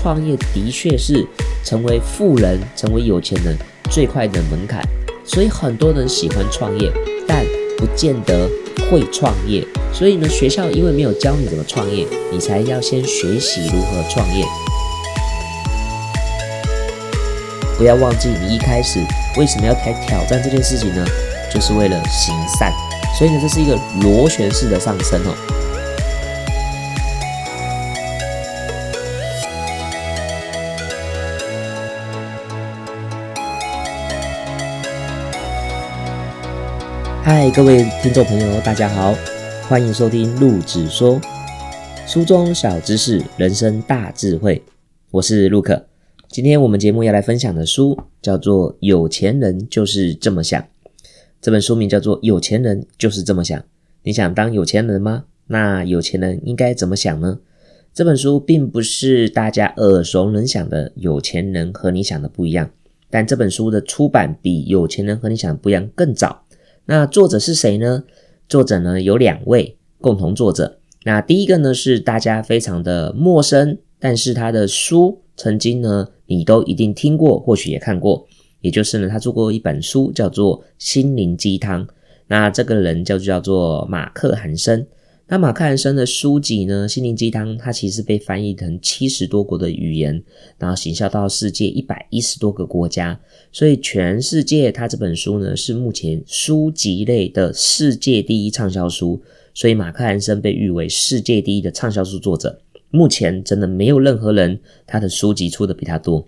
创业的确是成为富人、成为有钱人最快的门槛，所以很多人喜欢创业，但不见得会创业。所以呢，学校因为没有教你怎么创业，你才要先学习如何创业。不要忘记，你一开始为什么要来挑战这件事情呢？就是为了行善。所以呢，这是一个螺旋式的上升哦。嗨，各位听众朋友，大家好，欢迎收听陆子说书中小知识，人生大智慧。我是陆克。今天我们节目要来分享的书叫做《有钱人就是这么想》。这本书名叫做《有钱人就是这么想》。你想当有钱人吗？那有钱人应该怎么想呢？这本书并不是大家耳熟能详的有钱人和你想的不一样，但这本书的出版比有钱人和你想的不一样更早。那作者是谁呢？作者呢有两位共同作者。那第一个呢是大家非常的陌生，但是他的书曾经呢。你都一定听过，或许也看过，也就是呢，他做过一本书，叫做《心灵鸡汤》。那这个人叫叫做马克·韩森。那马克·韩森的书籍呢，《心灵鸡汤》，它其实被翻译成七十多国的语言，然后行销到世界一百一十多个国家。所以全世界，他这本书呢，是目前书籍类的世界第一畅销书。所以马克·韩森被誉为世界第一的畅销书作者。目前真的没有任何人他的书籍出的比他多。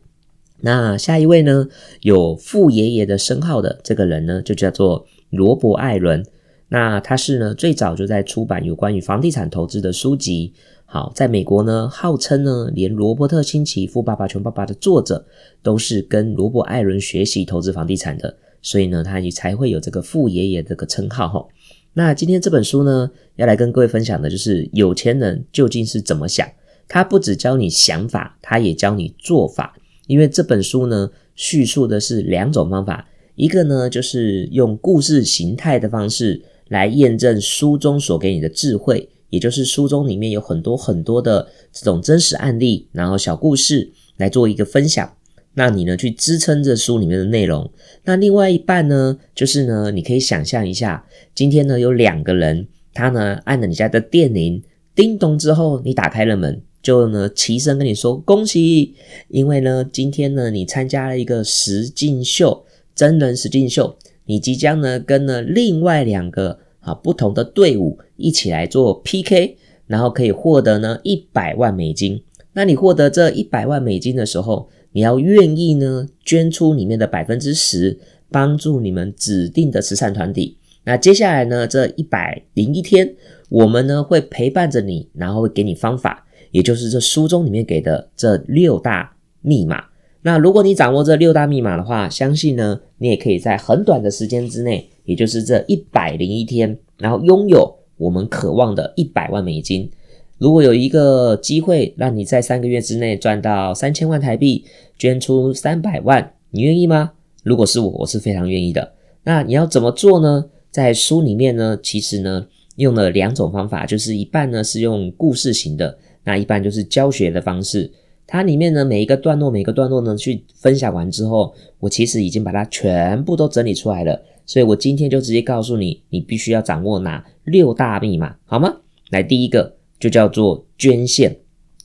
那下一位呢？有富爷爷的称号的这个人呢，就叫做罗伯·艾伦。那他是呢最早就在出版有关于房地产投资的书籍。好，在美国呢，号称呢连罗伯特·清崎《富爸爸穷爸爸》的作者都是跟罗伯·艾伦学习投资房地产的，所以呢，他也才会有这个富爷爷这个称号哈。那今天这本书呢，要来跟各位分享的就是有钱人究竟是怎么想。他不只教你想法，他也教你做法。因为这本书呢，叙述的是两种方法，一个呢就是用故事形态的方式来验证书中所给你的智慧，也就是书中里面有很多很多的这种真实案例，然后小故事来做一个分享。那你呢去支撑这书里面的内容，那另外一半呢，就是呢，你可以想象一下，今天呢有两个人，他呢按了你家的电铃，叮咚之后，你打开了门，就呢齐声跟你说恭喜，因为呢今天呢你参加了一个实境秀，真人实境秀，你即将呢跟呢另外两个啊不同的队伍一起来做 PK，然后可以获得呢一百万美金。那你获得这一百万美金的时候，你要愿意呢，捐出里面的百分之十，帮助你们指定的慈善团体。那接下来呢，这一百零一天，我们呢会陪伴着你，然后会给你方法，也就是这书中里面给的这六大密码。那如果你掌握这六大密码的话，相信呢，你也可以在很短的时间之内，也就是这一百零一天，然后拥有我们渴望的一百万美金。如果有一个机会让你在三个月之内赚到三千万台币，捐出三百万，你愿意吗？如果是我，我是非常愿意的。那你要怎么做呢？在书里面呢，其实呢用了两种方法，就是一半呢是用故事型的，那一半就是教学的方式。它里面呢每一个段落，每个段落呢去分享完之后，我其实已经把它全部都整理出来了。所以我今天就直接告诉你，你必须要掌握哪六大密码，好吗？来，第一个。就叫做捐献，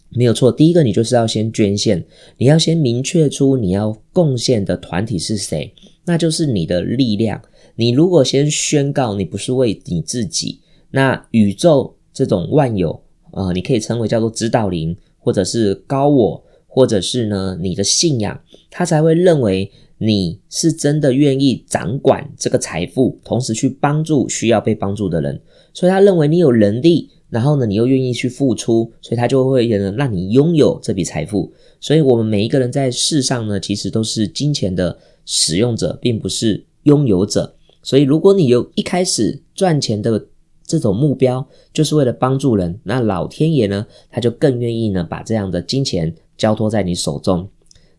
没有错。第一个，你就是要先捐献，你要先明确出你要贡献的团体是谁，那就是你的力量。你如果先宣告你不是为你自己，那宇宙这种万有，呃，你可以称为叫做指导灵，或者是高我，或者是呢你的信仰，他才会认为你是真的愿意掌管这个财富，同时去帮助需要被帮助的人，所以他认为你有能力。然后呢，你又愿意去付出，所以他就会让你拥有这笔财富。所以，我们每一个人在世上呢，其实都是金钱的使用者，并不是拥有者。所以，如果你有一开始赚钱的这种目标，就是为了帮助人，那老天爷呢，他就更愿意呢，把这样的金钱交托在你手中。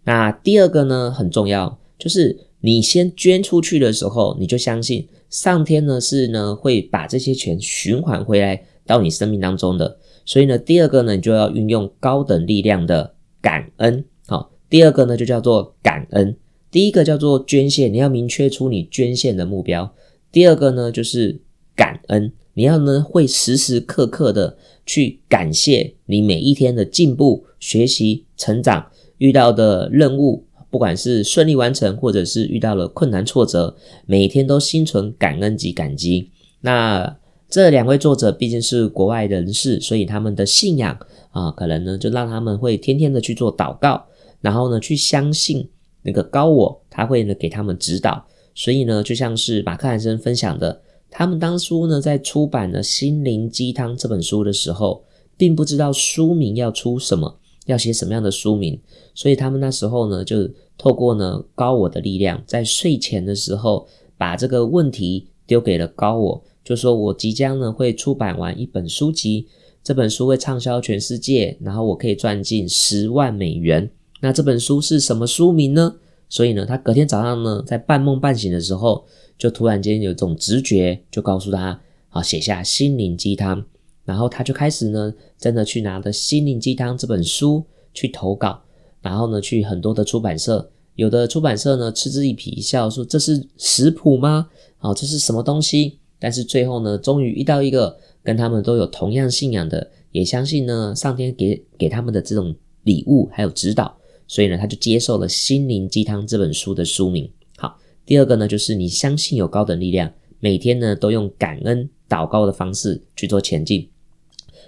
那第二个呢，很重要，就是你先捐出去的时候，你就相信上天呢是呢会把这些钱循环回来。到你生命当中的，所以呢，第二个呢，你就要运用高等力量的感恩。好，第二个呢就叫做感恩。第一个叫做捐献，你要明确出你捐献的目标。第二个呢就是感恩，你要呢会时时刻刻的去感谢你每一天的进步、学习、成长，遇到的任务，不管是顺利完成，或者是遇到了困难挫折，每一天都心存感恩及感激。那这两位作者毕竟是国外人士，所以他们的信仰啊，可能呢就让他们会天天的去做祷告，然后呢去相信。那个高我他会呢给他们指导，所以呢就像是马克·汉森分享的，他们当初呢在出版了《心灵鸡汤》这本书的时候，并不知道书名要出什么，要写什么样的书名，所以他们那时候呢就透过呢高我的力量，在睡前的时候把这个问题丢给了高我，就说我即将呢会出版完一本书籍，这本书会畅销全世界，然后我可以赚进十万美元。那这本书是什么书名呢？所以呢，他隔天早上呢，在半梦半醒的时候，就突然间有一种直觉，就告诉他，啊，写下心灵鸡汤。然后他就开始呢，真的去拿着心灵鸡汤这本书去投稿，然后呢，去很多的出版社，有的出版社呢嗤之以鼻，一笑说这是食谱吗？哦，这是什么东西？但是最后呢，终于遇到一个跟他们都有同样信仰的，也相信呢，上天给给他们的这种礼物还有指导。所以呢，他就接受了《心灵鸡汤》这本书的书名。好，第二个呢，就是你相信有高等力量，每天呢都用感恩祷告的方式去做前进。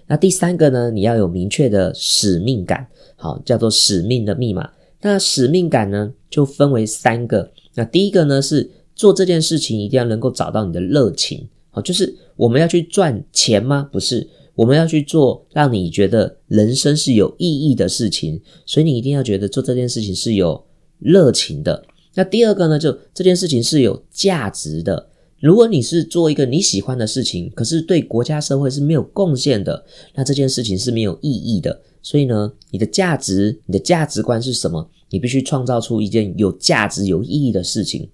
那第三个呢，你要有明确的使命感，好，叫做使命的密码。那使命感呢，就分为三个。那第一个呢，是做这件事情一定要能够找到你的热情，好，就是我们要去赚钱吗？不是。我们要去做让你觉得人生是有意义的事情，所以你一定要觉得做这件事情是有热情的。那第二个呢，就这件事情是有价值的。如果你是做一个你喜欢的事情，可是对国家社会是没有贡献的，那这件事情是没有意义的。所以呢，你的价值、你的价值观是什么？你必须创造出一件有价值、有意义的事情。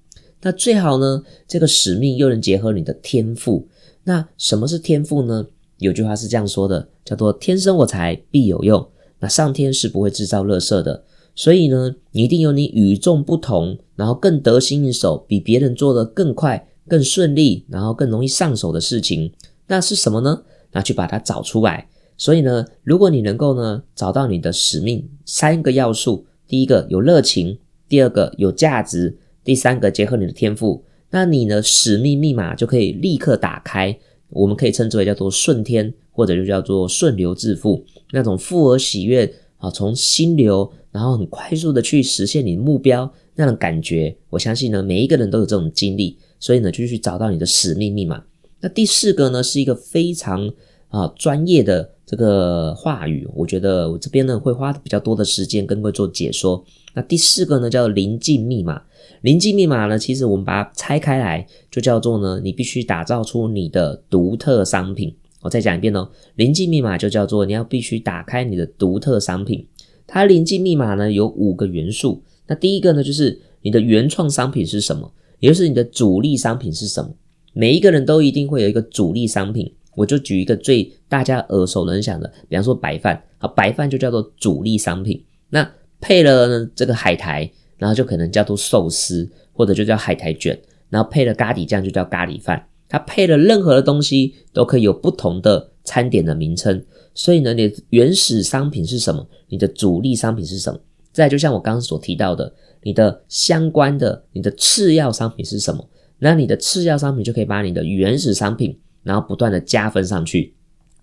那最好呢，这个使命又能结合你的天赋。那什么是天赋呢？有句话是这样说的，叫做“天生我材必有用”。那上天是不会制造垃圾的，所以呢，你一定有你与众不同，然后更得心应手，比别人做的更快、更顺利，然后更容易上手的事情。那是什么呢？那去把它找出来。所以呢，如果你能够呢找到你的使命三个要素：第一个有热情，第二个有价值，第三个结合你的天赋，那你呢使命密码就可以立刻打开。我们可以称之为叫做顺天，或者就叫做顺流致富，那种富而喜悦啊，从心流，然后很快速的去实现你目标那种感觉。我相信呢，每一个人都有这种经历，所以呢，就去找到你的使命密码。那第四个呢，是一个非常啊专业的这个话语，我觉得我这边呢会花比较多的时间跟各位做解说。那第四个呢，叫临近密码。临近密码呢，其实我们把它拆开来，就叫做呢，你必须打造出你的独特商品。我再讲一遍哦，临近密码就叫做你要必须打开你的独特商品。它临近密码呢有五个元素。那第一个呢，就是你的原创商品是什么，也就是你的主力商品是什么。每一个人都一定会有一个主力商品。我就举一个最大家耳熟能详的，比方说白饭，啊，白饭就叫做主力商品。那配了呢这个海苔。然后就可能叫做寿司，或者就叫海苔卷，然后配了咖喱酱就叫咖喱饭。它配了任何的东西都可以有不同的餐点的名称。所以呢，你的原始商品是什么？你的主力商品是什么？再就像我刚刚所提到的，你的相关的、你的次要商品是什么？那你的次要商品就可以把你的原始商品，然后不断的加分上去。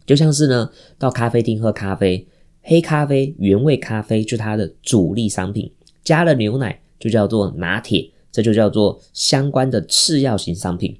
就像是呢，到咖啡厅喝咖啡，黑咖啡、原味咖啡就是它的主力商品。加了牛奶就叫做拿铁，这就叫做相关的次要型商品。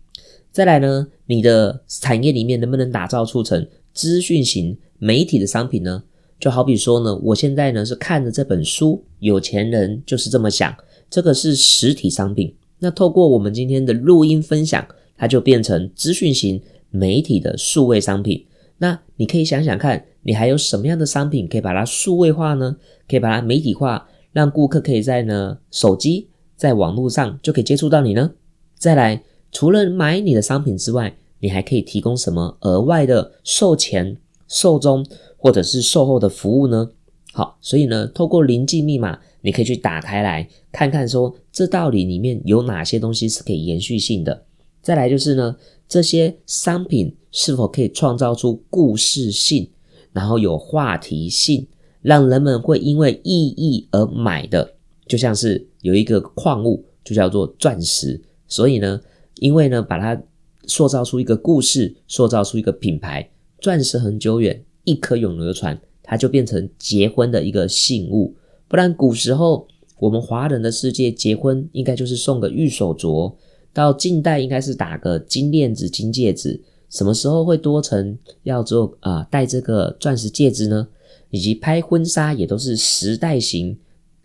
再来呢，你的产业里面能不能打造出成资讯型媒体的商品呢？就好比说呢，我现在呢是看着这本书，有钱人就是这么想，这个是实体商品。那透过我们今天的录音分享，它就变成资讯型媒体的数位商品。那你可以想想看，你还有什么样的商品可以把它数位化呢？可以把它媒体化？让顾客可以在呢手机在网络上就可以接触到你呢。再来，除了买你的商品之外，你还可以提供什么额外的售前、售中或者是售后的服务呢？好，所以呢，透过临近密码，你可以去打开来看看，说这到底里面有哪些东西是可以延续性的。再来就是呢，这些商品是否可以创造出故事性，然后有话题性，让人们会因为意义而买的。就像是有一个矿物，就叫做钻石，所以呢，因为呢，把它塑造出一个故事，塑造出一个品牌，钻石很久远，一颗永流传。它就变成结婚的一个信物，不然古时候我们华人的世界结婚应该就是送个玉手镯，到近代应该是打个金链子、金戒指，什么时候会多成要做啊戴这个钻石戒指呢？以及拍婚纱也都是时代型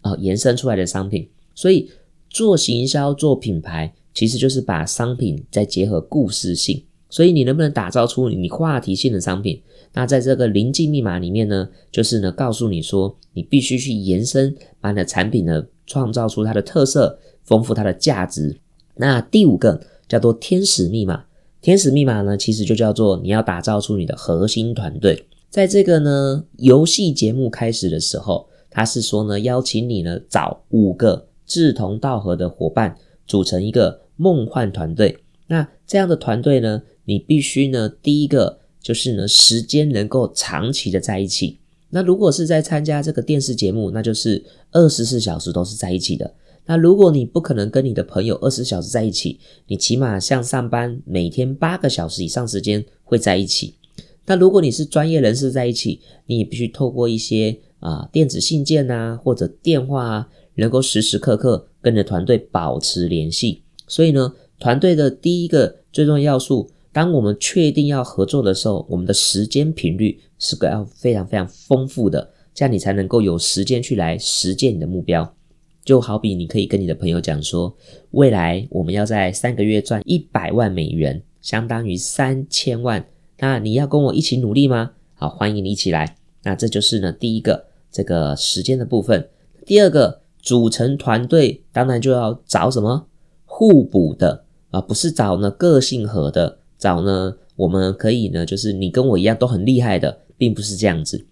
啊延伸出来的商品，所以做行销、做品牌其实就是把商品再结合故事性，所以你能不能打造出你话题性的商品？那在这个临近密码里面呢，就是呢告诉你说，你必须去延伸，把你的产品呢创造出它的特色，丰富它的价值。那第五个叫做天使密码，天使密码呢其实就叫做你要打造出你的核心团队。在这个呢游戏节目开始的时候，他是说呢邀请你呢找五个志同道合的伙伴组成一个梦幻团队。那这样的团队呢，你必须呢第一个。就是呢，时间能够长期的在一起。那如果是在参加这个电视节目，那就是二十四小时都是在一起的。那如果你不可能跟你的朋友二十小时在一起，你起码像上班每天八个小时以上时间会在一起。那如果你是专业人士在一起，你也必须透过一些啊电子信件啊或者电话啊，能够时时刻刻跟着团队保持联系。所以呢，团队的第一个最重要要素。当我们确定要合作的时候，我们的时间频率是个要非常非常丰富的，这样你才能够有时间去来实践你的目标。就好比你可以跟你的朋友讲说，未来我们要在三个月赚一百万美元，相当于三千万。那你要跟我一起努力吗？好，欢迎你一起来。那这就是呢第一个这个时间的部分。第二个组成团队，当然就要找什么互补的啊，不是找呢个性合的。找呢，我们可以呢，就是你跟我一样都很厉害的，并不是这样子。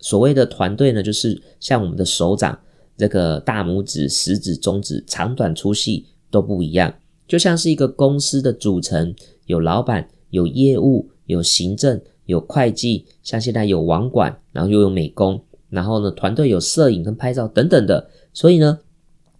所谓的团队呢，就是像我们的手掌，这个大拇指、食指、中指，长短粗细都不一样。就像是一个公司的组成，有老板、有业务、有行政、有会计，像现在有网管，然后又有美工，然后呢，团队有摄影跟拍照等等的。所以呢，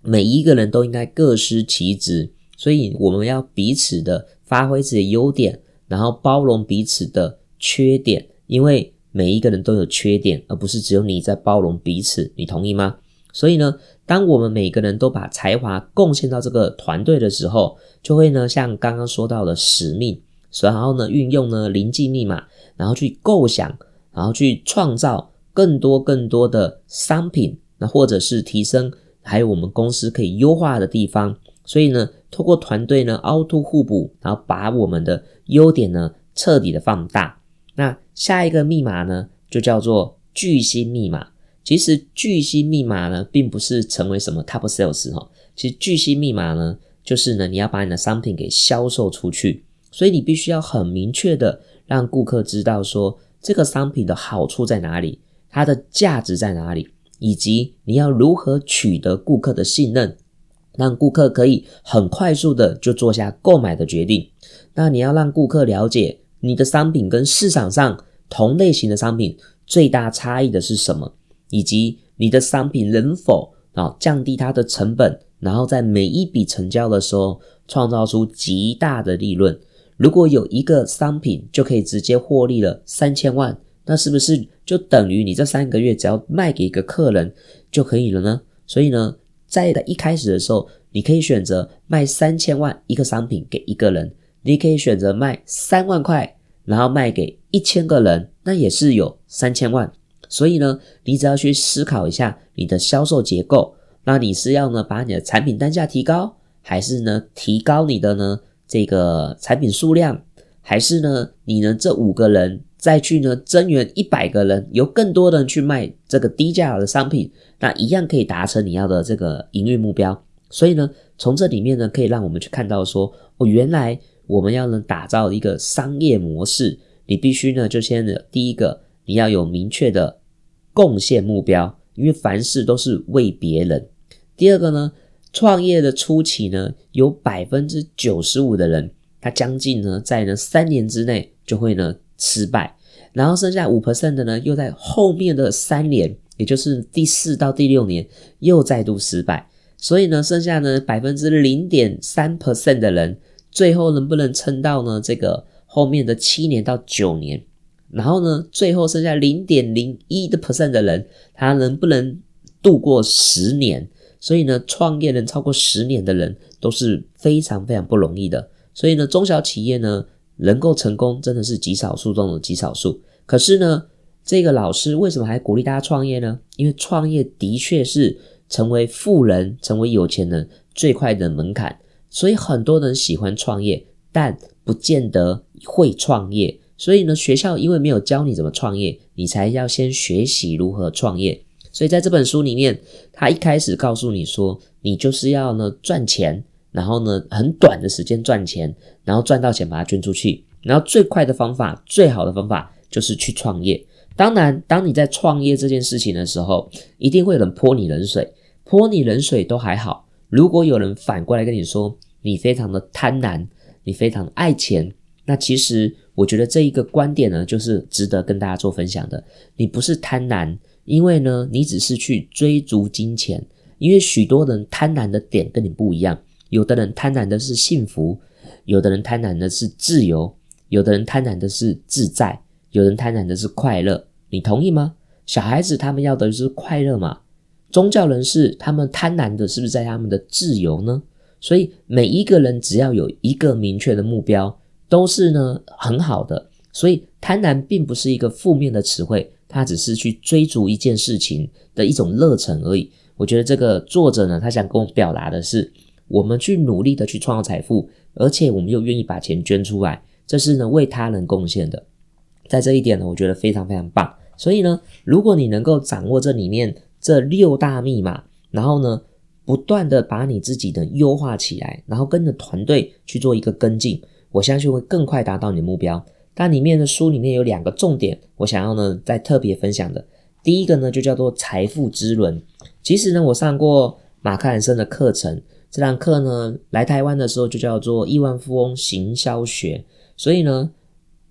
每一个人都应该各司其职。所以我们要彼此的。发挥自己的优点，然后包容彼此的缺点，因为每一个人都有缺点，而不是只有你在包容彼此。你同意吗？所以呢，当我们每个人都把才华贡献到这个团队的时候，就会呢，像刚刚说到的使命，然后呢，运用呢临近密码，然后去构想，然后去创造更多更多的商品，那或者是提升，还有我们公司可以优化的地方。所以呢。透过团队呢凹凸互补，然后把我们的优点呢彻底的放大。那下一个密码呢就叫做巨星密码。其实巨星密码呢并不是成为什么 top sales 哈，其实巨星密码呢就是呢你要把你的商品给销售出去，所以你必须要很明确的让顾客知道说这个商品的好处在哪里，它的价值在哪里，以及你要如何取得顾客的信任。让顾客可以很快速的就做下购买的决定。那你要让顾客了解你的商品跟市场上同类型的商品最大差异的是什么，以及你的商品能否啊降低它的成本，然后在每一笔成交的时候创造出极大的利润。如果有一个商品就可以直接获利了三千万，那是不是就等于你这三个月只要卖给一个客人就可以了呢？所以呢？在一开始的时候，你可以选择卖三千万一个商品给一个人，你可以选择卖三万块，然后卖给一千个人，那也是有三千万。所以呢，你只要去思考一下你的销售结构，那你是要呢把你的产品单价提高，还是呢提高你的呢这个产品数量，还是呢你呢这五个人？再去呢增援一百个人，由更多的人去卖这个低价的商品，那一样可以达成你要的这个营运目标。所以呢，从这里面呢，可以让我们去看到说，哦，原来我们要能打造一个商业模式，你必须呢就先第一个，你要有明确的贡献目标，因为凡事都是为别人。第二个呢，创业的初期呢，有百分之九十五的人，他将近呢在呢三年之内就会呢失败，然后剩下五 percent 的呢，又在后面的三年，也就是第四到第六年又再度失败。所以呢，剩下呢百分之零点三 percent 的人，最后能不能撑到呢这个后面的七年到九年？然后呢，最后剩下零点零一的 percent 的人，他能不能度过十年？所以呢，创业能超过十年的人都是非常非常不容易的。所以呢，中小企业呢能够成功，真的是极少数中的极少数。可是呢，这个老师为什么还鼓励大家创业呢？因为创业的确是成为富人、成为有钱人最快的门槛。所以很多人喜欢创业，但不见得会创业。所以呢，学校因为没有教你怎么创业，你才要先学习如何创业。所以在这本书里面，他一开始告诉你说，你就是要呢赚钱，然后呢很短的时间赚钱，然后赚到钱把它捐出去，然后最快的方法、最好的方法就是去创业。当然，当你在创业这件事情的时候，一定会有人泼你冷水，泼你冷水都还好。如果有人反过来跟你说，你非常的贪婪，你非常爱钱。那其实我觉得这一个观点呢，就是值得跟大家做分享的。你不是贪婪，因为呢，你只是去追逐金钱。因为许多人贪婪的点跟你不一样，有的人贪婪的是幸福，有的人贪婪的是自由，有的人贪婪的是自在，有人贪婪的是快乐。你同意吗？小孩子他们要的是快乐嘛？宗教人士他们贪婪的是不是在他们的自由呢？所以每一个人只要有一个明确的目标。都是呢很好的，所以贪婪并不是一个负面的词汇，它只是去追逐一件事情的一种热忱而已。我觉得这个作者呢，他想跟我表达的是，我们去努力的去创造财富，而且我们又愿意把钱捐出来，这是呢为他人贡献的。在这一点呢，我觉得非常非常棒。所以呢，如果你能够掌握这里面这六大密码，然后呢不断的把你自己的优化起来，然后跟着团队去做一个跟进。我相信会更快达到你的目标。但里面的书里面有两个重点，我想要呢再特别分享的。第一个呢就叫做财富之轮。其实呢，我上过马克·兰森的课程，这堂课呢来台湾的时候就叫做亿万富翁行销学。所以呢，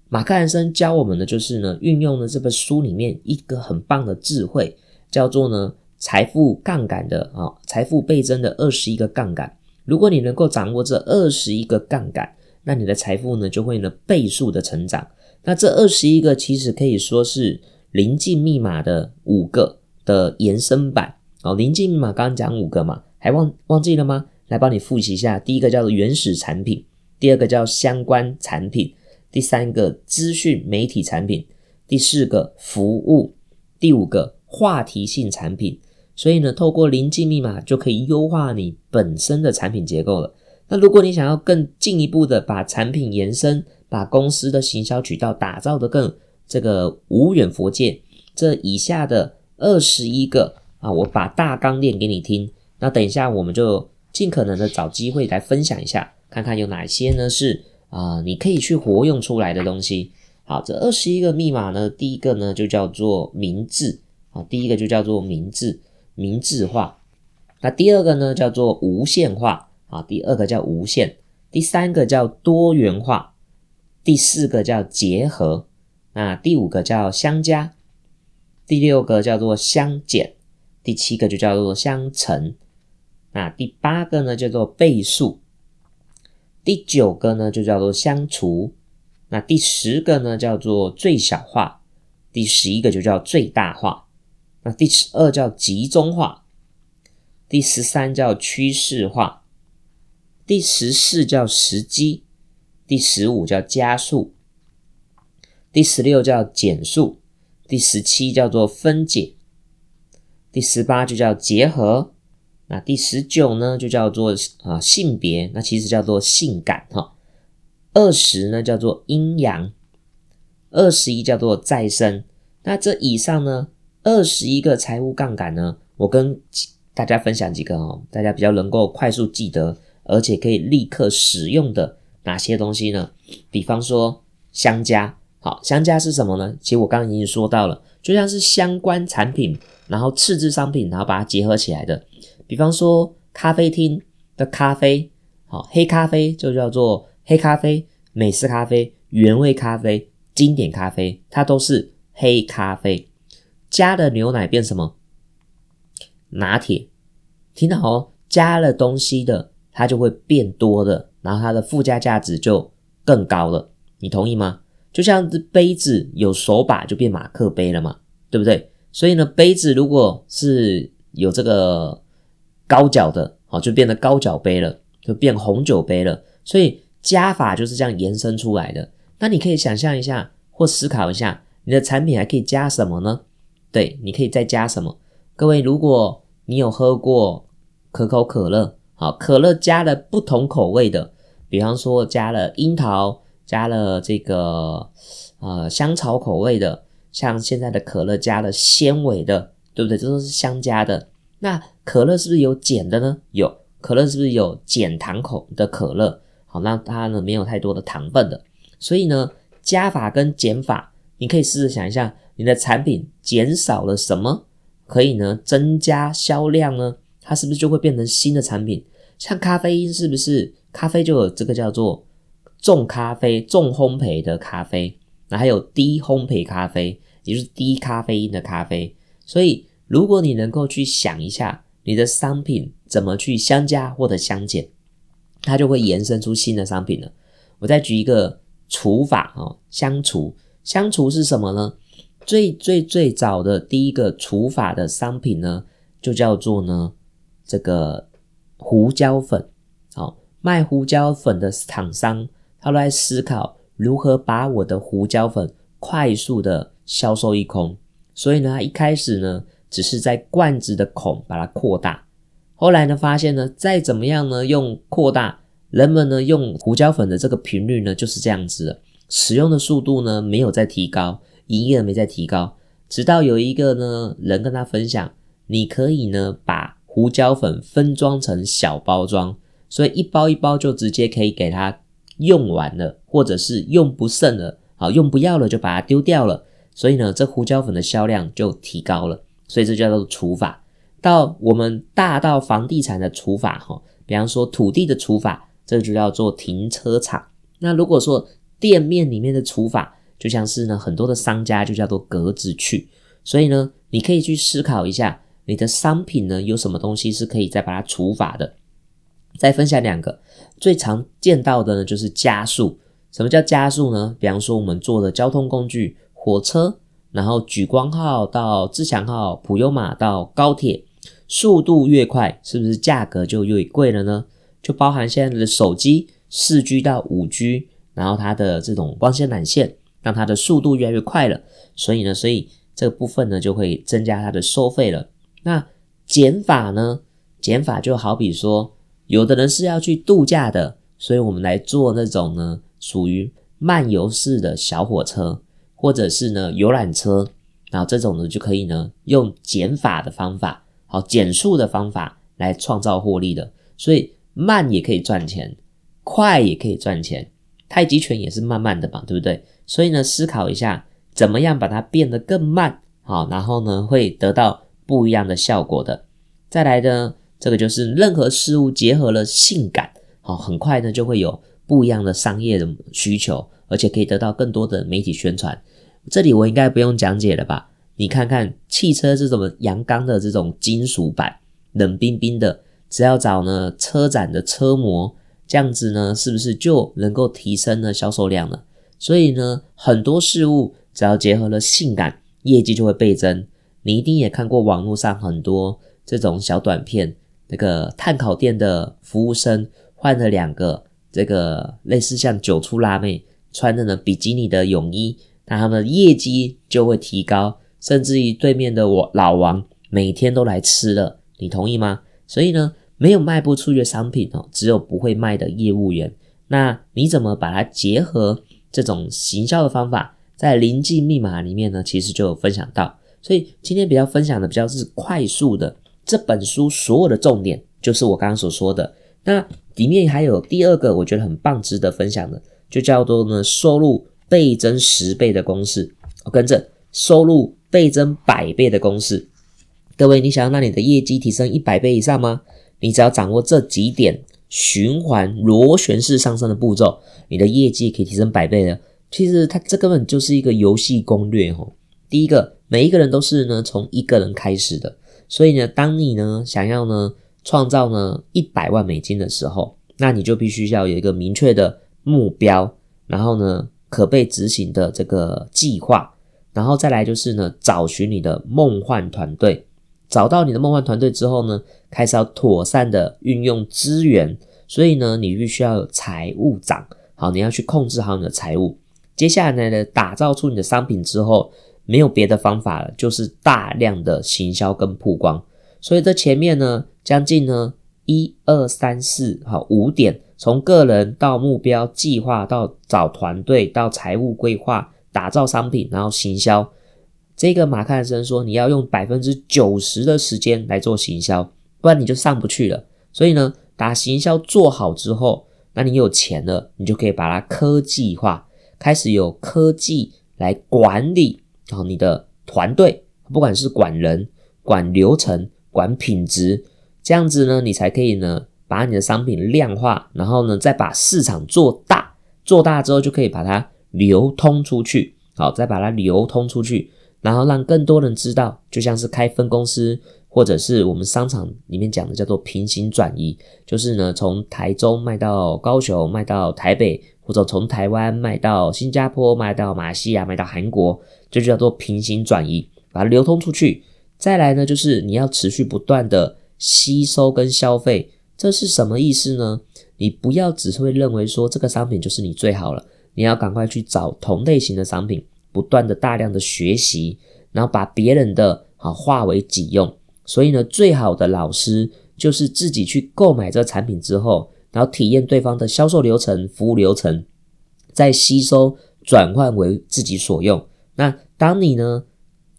马克·兰森教我们的就是呢，运用了这本书里面一个很棒的智慧，叫做呢财富杠杆的啊，财富倍增的二十一个杠杆。如果你能够掌握这二十一个杠杆，那你的财富呢就会呢倍数的成长。那这二十一个其实可以说是临近密码的五个的延伸版哦。临近密码刚刚讲五个嘛，还忘忘记了吗？来帮你复习一下。第一个叫做原始产品，第二个叫相关产品，第三个资讯媒体产品，第四个服务，第五个话题性产品。所以呢，透过临近密码就可以优化你本身的产品结构了。那如果你想要更进一步的把产品延伸，把公司的行销渠道打造的更这个无远佛界，这以下的二十一个啊，我把大纲念给你听。那等一下我们就尽可能的找机会来分享一下，看看有哪些呢是啊你可以去活用出来的东西。好，这二十一个密码呢，第一个呢就叫做明智啊，第一个就叫做明智，明智化。那第二个呢叫做无限化。啊，第二个叫无限，第三个叫多元化，第四个叫结合，那第五个叫相加，第六个叫做相减，第七个就叫做相乘，那第八个呢叫做倍数，第九个呢就叫做相除，那第十个呢叫做最小化，第十一个就叫最大化，那第十二叫集中化，第十三叫趋势化。第十四叫时机，第十五叫加速，第十六叫减速，第十七叫做分解，第十八就叫结合，那第十九呢就叫做啊性别，那其实叫做性感哈。二十呢叫做阴阳，二十一叫做再生。那这以上呢二十一个财务杠杆呢，我跟大家分享几个哦，大家比较能够快速记得。而且可以立刻使用的哪些东西呢？比方说相加，好，相加是什么呢？其实我刚刚已经说到了，就像是相关产品，然后次之商品，然后把它结合起来的。比方说咖啡厅的咖啡，好，黑咖啡就叫做黑咖啡、美式咖啡、原味咖啡、经典咖啡，它都是黑咖啡。加了牛奶变什么？拿铁。听到哦，加了东西的，它就会变多的，然后它的附加价值就更高了。你同意吗？就像杯子有手把就变马克杯了嘛，对不对？所以呢，杯子如果是有这个高脚的，好，就变得高脚杯了，就变红酒杯了。所以加法就是这样延伸出来的。那你可以想象一下，或思考一下，你的产品还可以加什么呢？对，你可以再加什么？各位，如果你有喝过可口可乐，好，可乐加了不同口味的，比方说加了樱桃。加了这个呃香草口味的，像现在的可乐加了纤维的，对不对？这都是相加的。那可乐是不是有减的呢？有，可乐是不是有减糖口的可乐？好，那它呢没有太多的糖分的。所以呢，加法跟减法，你可以试着想一下，你的产品减少了什么，可以呢增加销量呢？它是不是就会变成新的产品？像咖啡因是不是？咖啡就有这个叫做。重咖啡、重烘焙的咖啡，那还有低烘焙咖啡，也就是低咖啡因的咖啡。所以，如果你能够去想一下你的商品怎么去相加或者相减，它就会延伸出新的商品了。我再举一个除法哦，相除。相除是什么呢？最最最早的第一个除法的商品呢，就叫做呢这个胡椒粉。好，卖胡椒粉的厂商。他都在思考如何把我的胡椒粉快速的销售一空，所以呢，他一开始呢，只是在罐子的孔把它扩大，后来呢，发现呢，再怎么样呢，用扩大，人们呢用胡椒粉的这个频率呢就是这样子的，使用的速度呢没有在提高，营业额没在提高，直到有一个呢人跟他分享，你可以呢把胡椒粉分装成小包装，所以一包一包就直接可以给它。用完了，或者是用不剩了，好用不要了就把它丢掉了，所以呢，这胡椒粉的销量就提高了，所以这叫做除法。到我们大到房地产的除法，哈，比方说土地的除法，这就叫做停车场。那如果说店面里面的除法，就像是呢很多的商家就叫做格子去，所以呢，你可以去思考一下，你的商品呢有什么东西是可以再把它除法的。再分享两个最常见到的呢，就是加速。什么叫加速呢？比方说我们坐的交通工具，火车，然后莒光号到自强号、普悠玛到高铁，速度越快，是不是价格就越贵了呢？就包含现在的手机，四 G 到五 G，然后它的这种光纤缆线，让它的速度越来越快了，所以呢，所以这个部分呢就会增加它的收费了。那减法呢？减法就好比说。有的人是要去度假的，所以我们来做那种呢，属于漫游式的小火车，或者是呢游览车，然后这种呢就可以呢用减法的方法，好减速的方法来创造获利的。所以慢也可以赚钱，快也可以赚钱，太极拳也是慢慢的嘛，对不对？所以呢思考一下，怎么样把它变得更慢，好，然后呢会得到不一样的效果的。再来呢。这个就是任何事物结合了性感，好，很快呢就会有不一样的商业的需求，而且可以得到更多的媒体宣传。这里我应该不用讲解了吧？你看看汽车这种阳刚的这种金属板，冷冰冰的，只要找呢车展的车模，这样子呢是不是就能够提升了销售量了？所以呢，很多事物只要结合了性感，业绩就会倍增。你一定也看过网络上很多这种小短片。那个碳烤店的服务生换了两个这个类似像九出辣妹穿着呢比基尼的泳衣，那他们的业绩就会提高，甚至于对面的我老王每天都来吃了，你同意吗？所以呢，没有卖不出去的商品哦，只有不会卖的业务员。那你怎么把它结合这种行销的方法，在临近密码里面呢？其实就有分享到，所以今天比较分享的比较是快速的。这本书所有的重点就是我刚刚所说的，那里面还有第二个我觉得很棒、值得分享的，就叫做呢收入倍增十倍的公式。我跟着收入倍增百倍的公式。各位，你想要让你的业绩提升一百倍以上吗？你只要掌握这几点循环螺旋式上升的步骤，你的业绩可以提升百倍的。其实它这根本就是一个游戏攻略哦。第一个，每一个人都是呢从一个人开始的，所以呢，当你呢想要呢创造呢一百万美金的时候，那你就必须要有一个明确的目标，然后呢可被执行的这个计划，然后再来就是呢找寻你的梦幻团队。找到你的梦幻团队之后呢，开始要妥善的运用资源，所以呢，你必须要有财务长，好，你要去控制好你的财务。接下来呢，打造出你的商品之后，没有别的方法了，就是大量的行销跟曝光。所以这前面呢，将近呢一二三四好五点，从个人到目标计划，到找团队，到财务规划，打造商品，然后行销。这个马克森说，你要用百分之九十的时间来做行销，不然你就上不去了。所以呢，把行销做好之后，那你有钱了，你就可以把它科技化，开始有科技来管理好你的团队，不管是管人、管流程、管品质，这样子呢，你才可以呢把你的商品量化，然后呢再把市场做大，做大之后就可以把它流通出去，好，再把它流通出去。然后让更多人知道，就像是开分公司，或者是我们商场里面讲的叫做平行转移，就是呢从台中卖到高雄，卖到台北，或者从台湾卖到新加坡，卖到马来西亚，卖到韩国，这就叫做平行转移，把它流通出去。再来呢，就是你要持续不断的吸收跟消费，这是什么意思呢？你不要只是会认为说这个商品就是你最好了，你要赶快去找同类型的商品。不断的大量的学习，然后把别人的好化为己用。所以呢，最好的老师就是自己去购买这个产品之后，然后体验对方的销售流程、服务流程，再吸收转换为自己所用。那当你呢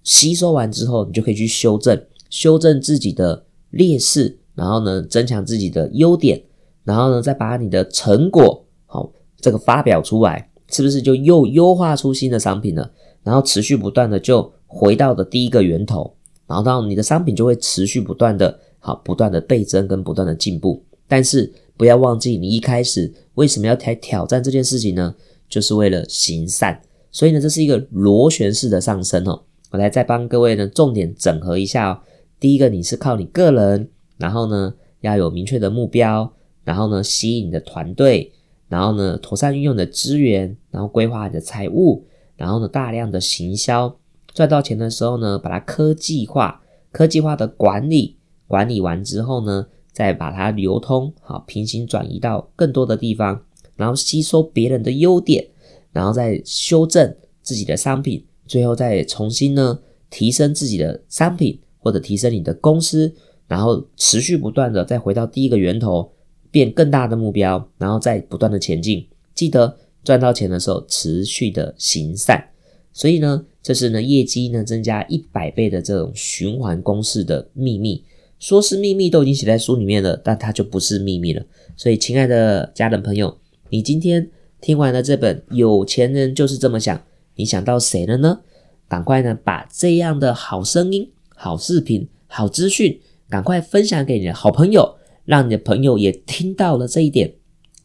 吸收完之后，你就可以去修正，修正自己的劣势，然后呢增强自己的优点，然后呢再把你的成果好这个发表出来。是不是就又优化出新的商品了？然后持续不断的就回到的第一个源头，然后到你的商品就会持续不断的好，不断的倍增跟不断的进步。但是不要忘记，你一开始为什么要挑挑战这件事情呢？就是为了行善。所以呢，这是一个螺旋式的上升哦。我来再帮各位呢重点整合一下哦。第一个，你是靠你个人，然后呢要有明确的目标，然后呢吸引你的团队。然后呢，妥善运用你的资源，然后规划你的财务，然后呢，大量的行销，赚到钱的时候呢，把它科技化，科技化的管理，管理完之后呢，再把它流通，好，平行转移到更多的地方，然后吸收别人的优点，然后再修正自己的商品，最后再重新呢，提升自己的商品或者提升你的公司，然后持续不断的再回到第一个源头。变更大的目标，然后再不断的前进。记得赚到钱的时候，持续的行善。所以呢，这是呢业绩呢增加一百倍的这种循环公式的秘密。说是秘密，都已经写在书里面了，但它就不是秘密了。所以，亲爱的家人朋友，你今天听完了这本《有钱人就是这么想》，你想到谁了呢？赶快呢把这样的好声音、好视频、好资讯，赶快分享给你的好朋友。让你的朋友也听到了这一点，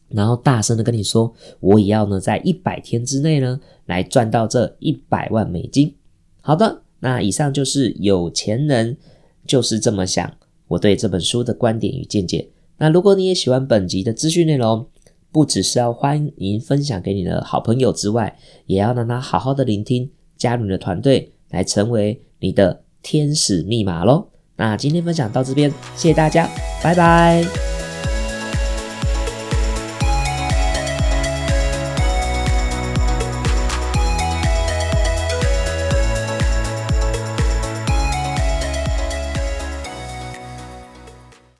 然后大声的跟你说：“我也要呢，在一百天之内呢，来赚到这一百万美金。”好的，那以上就是有钱人就是这么想，我对这本书的观点与见解。那如果你也喜欢本集的资讯内容，不只是要欢迎分享给你的好朋友之外，也要让他好好的聆听，加入你的团队，来成为你的天使密码喽。那今天分享到这边，谢谢大家，拜拜。